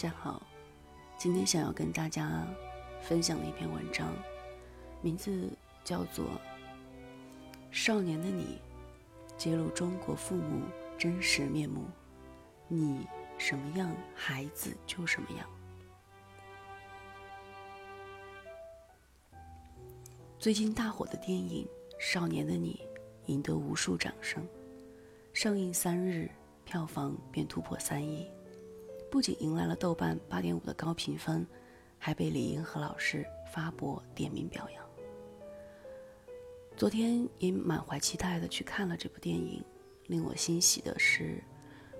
大家好，今天想要跟大家分享的一篇文章，名字叫做《少年的你》，揭露中国父母真实面目。你什么样，孩子就什么样。最近大火的电影《少年的你》赢得无数掌声，上映三日，票房便突破三亿。不仅迎来了豆瓣八点五的高评分，还被李银河老师发博点名表扬。昨天也满怀期待的去看了这部电影，令我欣喜的是，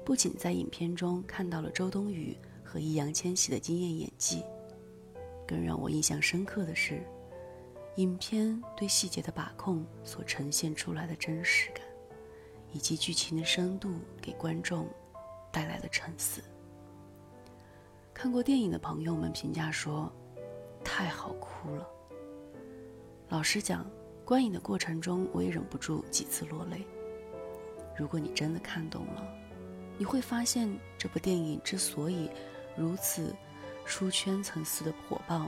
不仅在影片中看到了周冬雨和易烊千玺的惊艳演技，更让我印象深刻的是，影片对细节的把控所呈现出来的真实感，以及剧情的深度给观众带来的沉思。看过电影的朋友们评价说：“太好哭了。”老实讲，观影的过程中我也忍不住几次落泪。如果你真的看懂了，你会发现这部电影之所以如此出圈层次的火爆，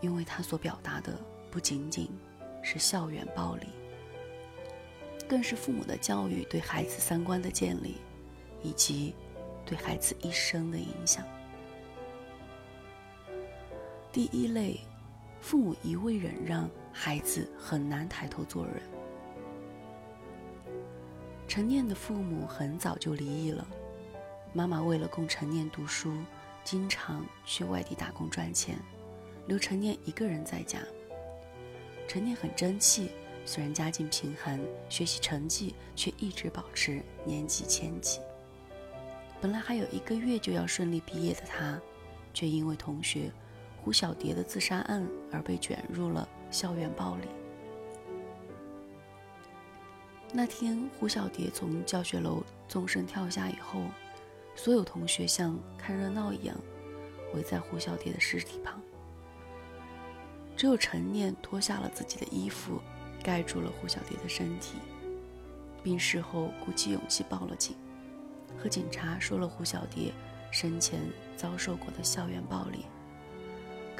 因为它所表达的不仅仅是校园暴力，更是父母的教育对孩子三观的建立，以及对孩子一生的影响。第一类，父母一味忍让，孩子很难抬头做人。陈念的父母很早就离异了，妈妈为了供陈念读书，经常去外地打工赚钱，留陈念一个人在家。陈念很争气，虽然家境贫寒，学习成绩却一直保持年级前几。本来还有一个月就要顺利毕业的他，却因为同学。胡小蝶的自杀案而被卷入了校园暴力。那天，胡小蝶从教学楼纵身跳下以后，所有同学像看热闹一样围在胡小蝶的尸体旁。只有陈念脱下了自己的衣服，盖住了胡小蝶的身体，并事后鼓起勇气报了警，和警察说了胡小蝶生前遭受过的校园暴力。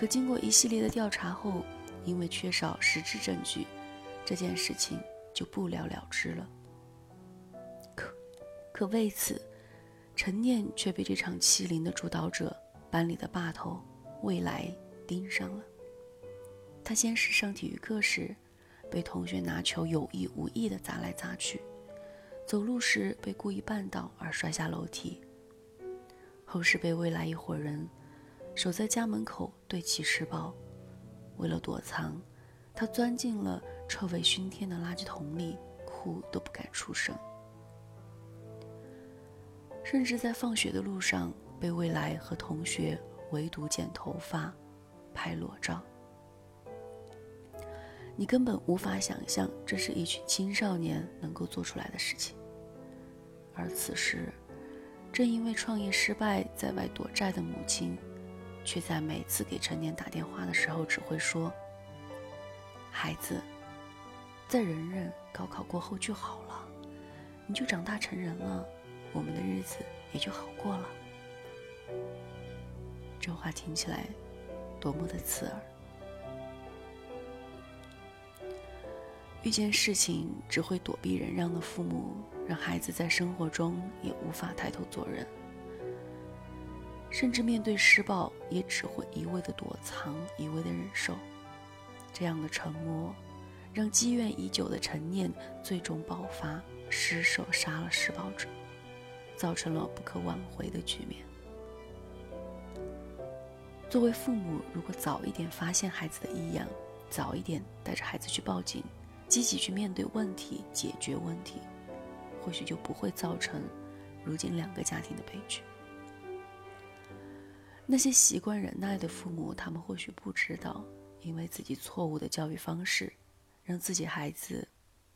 可经过一系列的调查后，因为缺少实质证据，这件事情就不了了之了。可，可为此，陈念却被这场欺凌的主导者班里的霸头未来盯上了。他先是上体育课时，被同学拿球有意无意地砸来砸去；走路时被故意绊倒而摔下楼梯；后是被未来一伙人。守在家门口对其施暴，为了躲藏，他钻进了臭味熏天的垃圾桶里，哭都不敢出声。甚至在放学的路上，被未来和同学围堵剪头发、拍裸照。你根本无法想象，这是一群青少年能够做出来的事情。而此时，正因为创业失败，在外躲债的母亲。却在每次给陈年打电话的时候，只会说：“孩子，再忍忍，高考过后就好了，你就长大成人了，我们的日子也就好过了。”这话听起来多么的刺耳！遇见事情只会躲避忍让的父母，让孩子在生活中也无法抬头做人。甚至面对施暴，也只会一味的躲藏，一味的忍受。这样的沉默，让积怨已久的陈念最终爆发，失手杀了施暴者，造成了不可挽回的局面。作为父母，如果早一点发现孩子的异样，早一点带着孩子去报警，积极去面对问题、解决问题，或许就不会造成如今两个家庭的悲剧。那些习惯忍耐的父母，他们或许不知道，因为自己错误的教育方式，让自己孩子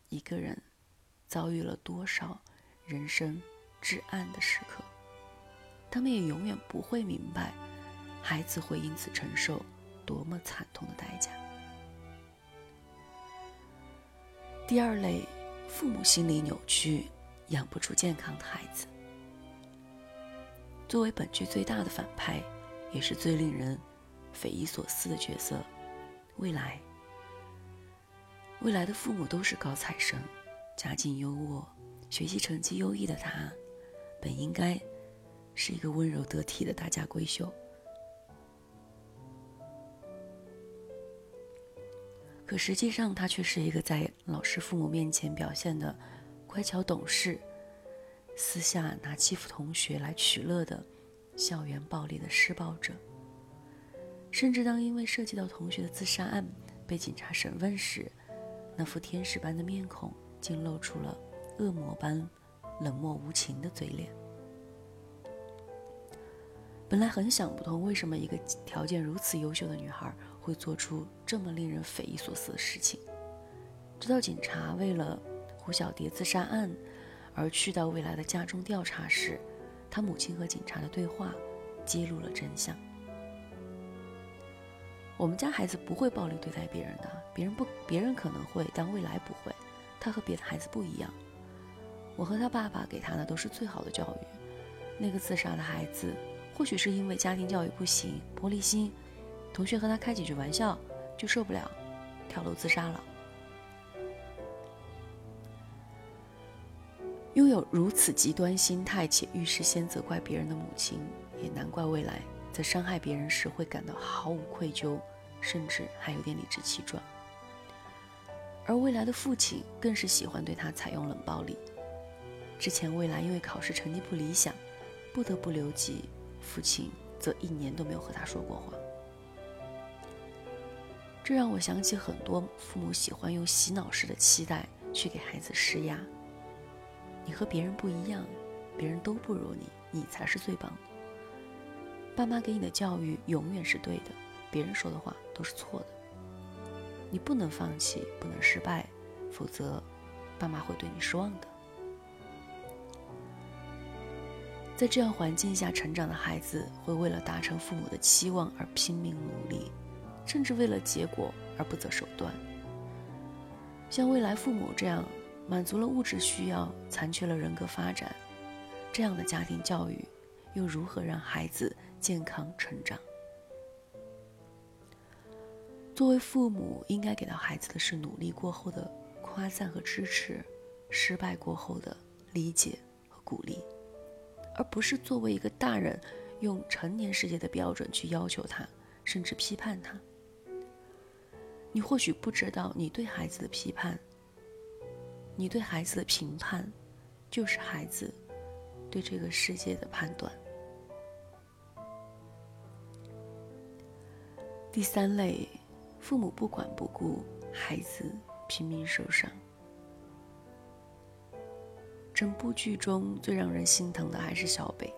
一个人遭遇了多少人生至暗的时刻。他们也永远不会明白，孩子会因此承受多么惨痛的代价。第二类，父母心理扭曲，养不出健康的孩子。作为本剧最大的反派，也是最令人匪夷所思的角色，未来。未来的父母都是高材生，家境优渥，学习成绩优异的他，本应该是一个温柔得体的大家闺秀。可实际上，他却是一个在老师、父母面前表现的乖巧懂事，私下拿欺负同学来取乐的校园暴力的施暴者。甚至当因为涉及到同学的自杀案被警察审问时，那副天使般的面孔竟露出了恶魔般冷漠无情的嘴脸。本来很想不通，为什么一个条件如此优秀的女孩会做出这么令人匪夷所思的事情。直到警察为了胡小蝶自杀案而去到未来的家中调查时，他母亲和警察的对话揭露了真相。我们家孩子不会暴力对待别人的，别人不，别人可能会，但未来不会。他和别的孩子不一样。我和他爸爸给他的都是最好的教育。那个自杀的孩子。或许是因为家庭教育不行，玻璃心，同学和他开几句玩笑就受不了，跳楼自杀了。拥有如此极端心态且遇事先责怪别人的母亲，也难怪未来在伤害别人时会感到毫无愧疚，甚至还有点理直气壮。而未来的父亲更是喜欢对他采用冷暴力。之前未来因为考试成绩不理想，不得不留级。父亲则一年都没有和他说过话，这让我想起很多父母喜欢用洗脑式的期待去给孩子施压。你和别人不一样，别人都不如你，你才是最棒的。爸妈给你的教育永远是对的，别人说的话都是错的。你不能放弃，不能失败，否则爸妈会对你失望的。在这样环境下成长的孩子，会为了达成父母的期望而拼命努力，甚至为了结果而不择手段。像未来父母这样满足了物质需要，残缺了人格发展，这样的家庭教育，又如何让孩子健康成长？作为父母，应该给到孩子的是努力过后的夸赞和支持，失败过后的理解和鼓励。而不是作为一个大人，用成年世界的标准去要求他，甚至批判他。你或许不知道，你对孩子的批判，你对孩子的评判，就是孩子对这个世界的判断。第三类，父母不管不顾，孩子拼命受伤。整部剧中最让人心疼的还是小北。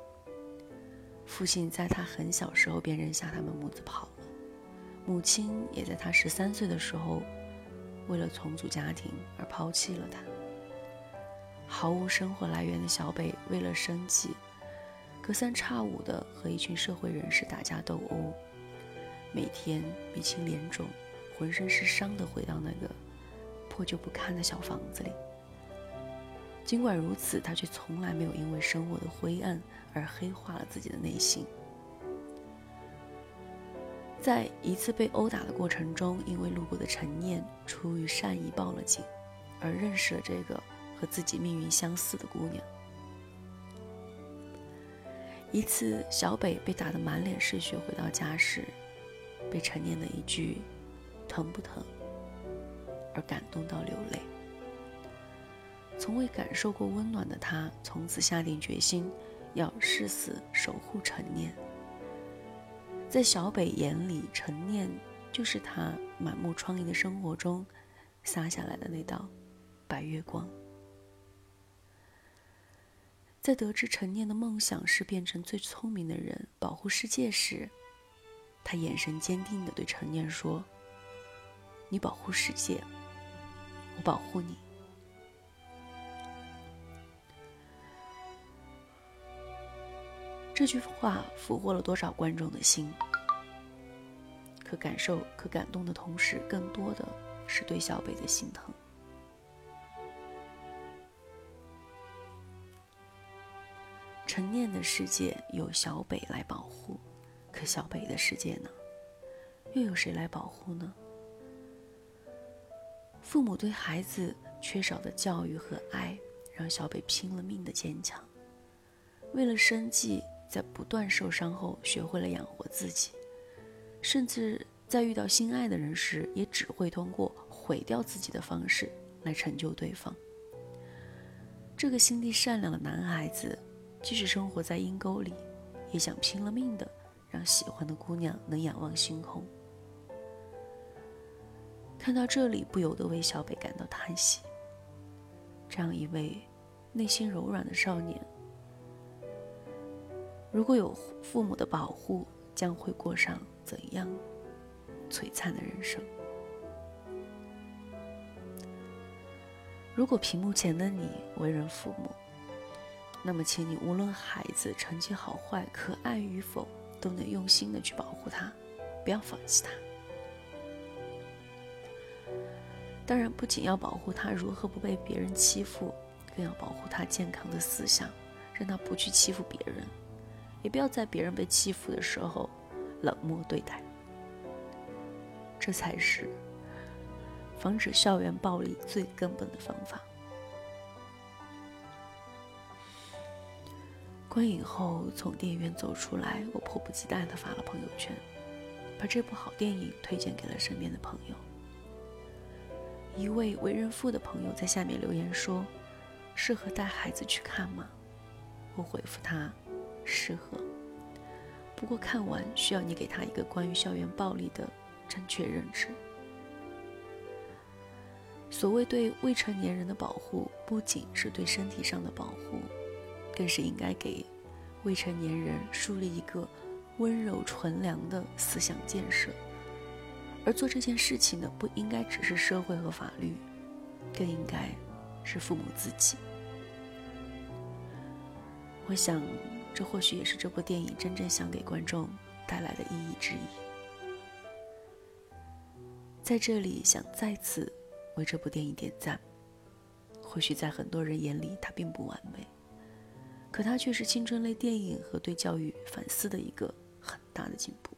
父亲在他很小时候便扔下他们母子跑了，母亲也在他十三岁的时候，为了重组家庭而抛弃了他。毫无生活来源的小北为了生计，隔三差五的和一群社会人士打架斗殴，每天鼻青脸肿、浑身是伤的回到那个破旧不堪的小房子里。尽管如此，他却从来没有因为生活的灰暗而黑化了自己的内心。在一次被殴打的过程中，因为路过的陈念出于善意报了警，而认识了这个和自己命运相似的姑娘。一次，小北被打得满脸是血回到家时，被陈念的一句“疼不疼”而感动到流泪。从未感受过温暖的他，从此下定决心要誓死守护陈念。在小北眼里，陈念就是他满目疮痍的生活中洒下来的那道白月光。在得知陈念的梦想是变成最聪明的人，保护世界时，他眼神坚定地对陈念说：“你保护世界，我保护你。”这句话俘获了多少观众的心？可感受、可感动的同时，更多的是对小北的心疼。的世界由小北来保护，可小北的世界呢，又有谁来保护呢？父母对孩子缺少的教育和爱，让小北拼了命的坚强。为了生计，在不断受伤后，学会了养活自己，甚至在遇到心爱的人时，也只会通过毁掉自己的方式来成就对方。这个心地善良的男孩子，即使生活在阴沟里，也想拼了命的让喜欢的姑娘能仰望星空。看到这里，不由得为小北感到叹息。这样一位内心柔软的少年，如果有父母的保护，将会过上怎样璀璨的人生？如果屏幕前的你为人父母，那么请你无论孩子成绩好坏、可爱与否，都能用心的去保护他，不要放弃他。当然，不仅要保护他如何不被别人欺负，更要保护他健康的思想，让他不去欺负别人，也不要在别人被欺负的时候冷漠对待。这才是防止校园暴力最根本的方法。观影后从电影院走出来，我迫不及待地发了朋友圈，把这部好电影推荐给了身边的朋友。一位为人父的朋友在下面留言说：“适合带孩子去看吗？”我回复他：“适合。不过看完需要你给他一个关于校园暴力的正确认知。所谓对未成年人的保护，不仅是对身体上的保护，更是应该给未成年人树立一个温柔纯良的思想建设。”而做这件事情呢，不应该只是社会和法律，更应该是父母自己。我想，这或许也是这部电影真正想给观众带来的意义之一。在这里，想再次为这部电影点赞。或许在很多人眼里，它并不完美，可它却是青春类电影和对教育反思的一个很大的进步。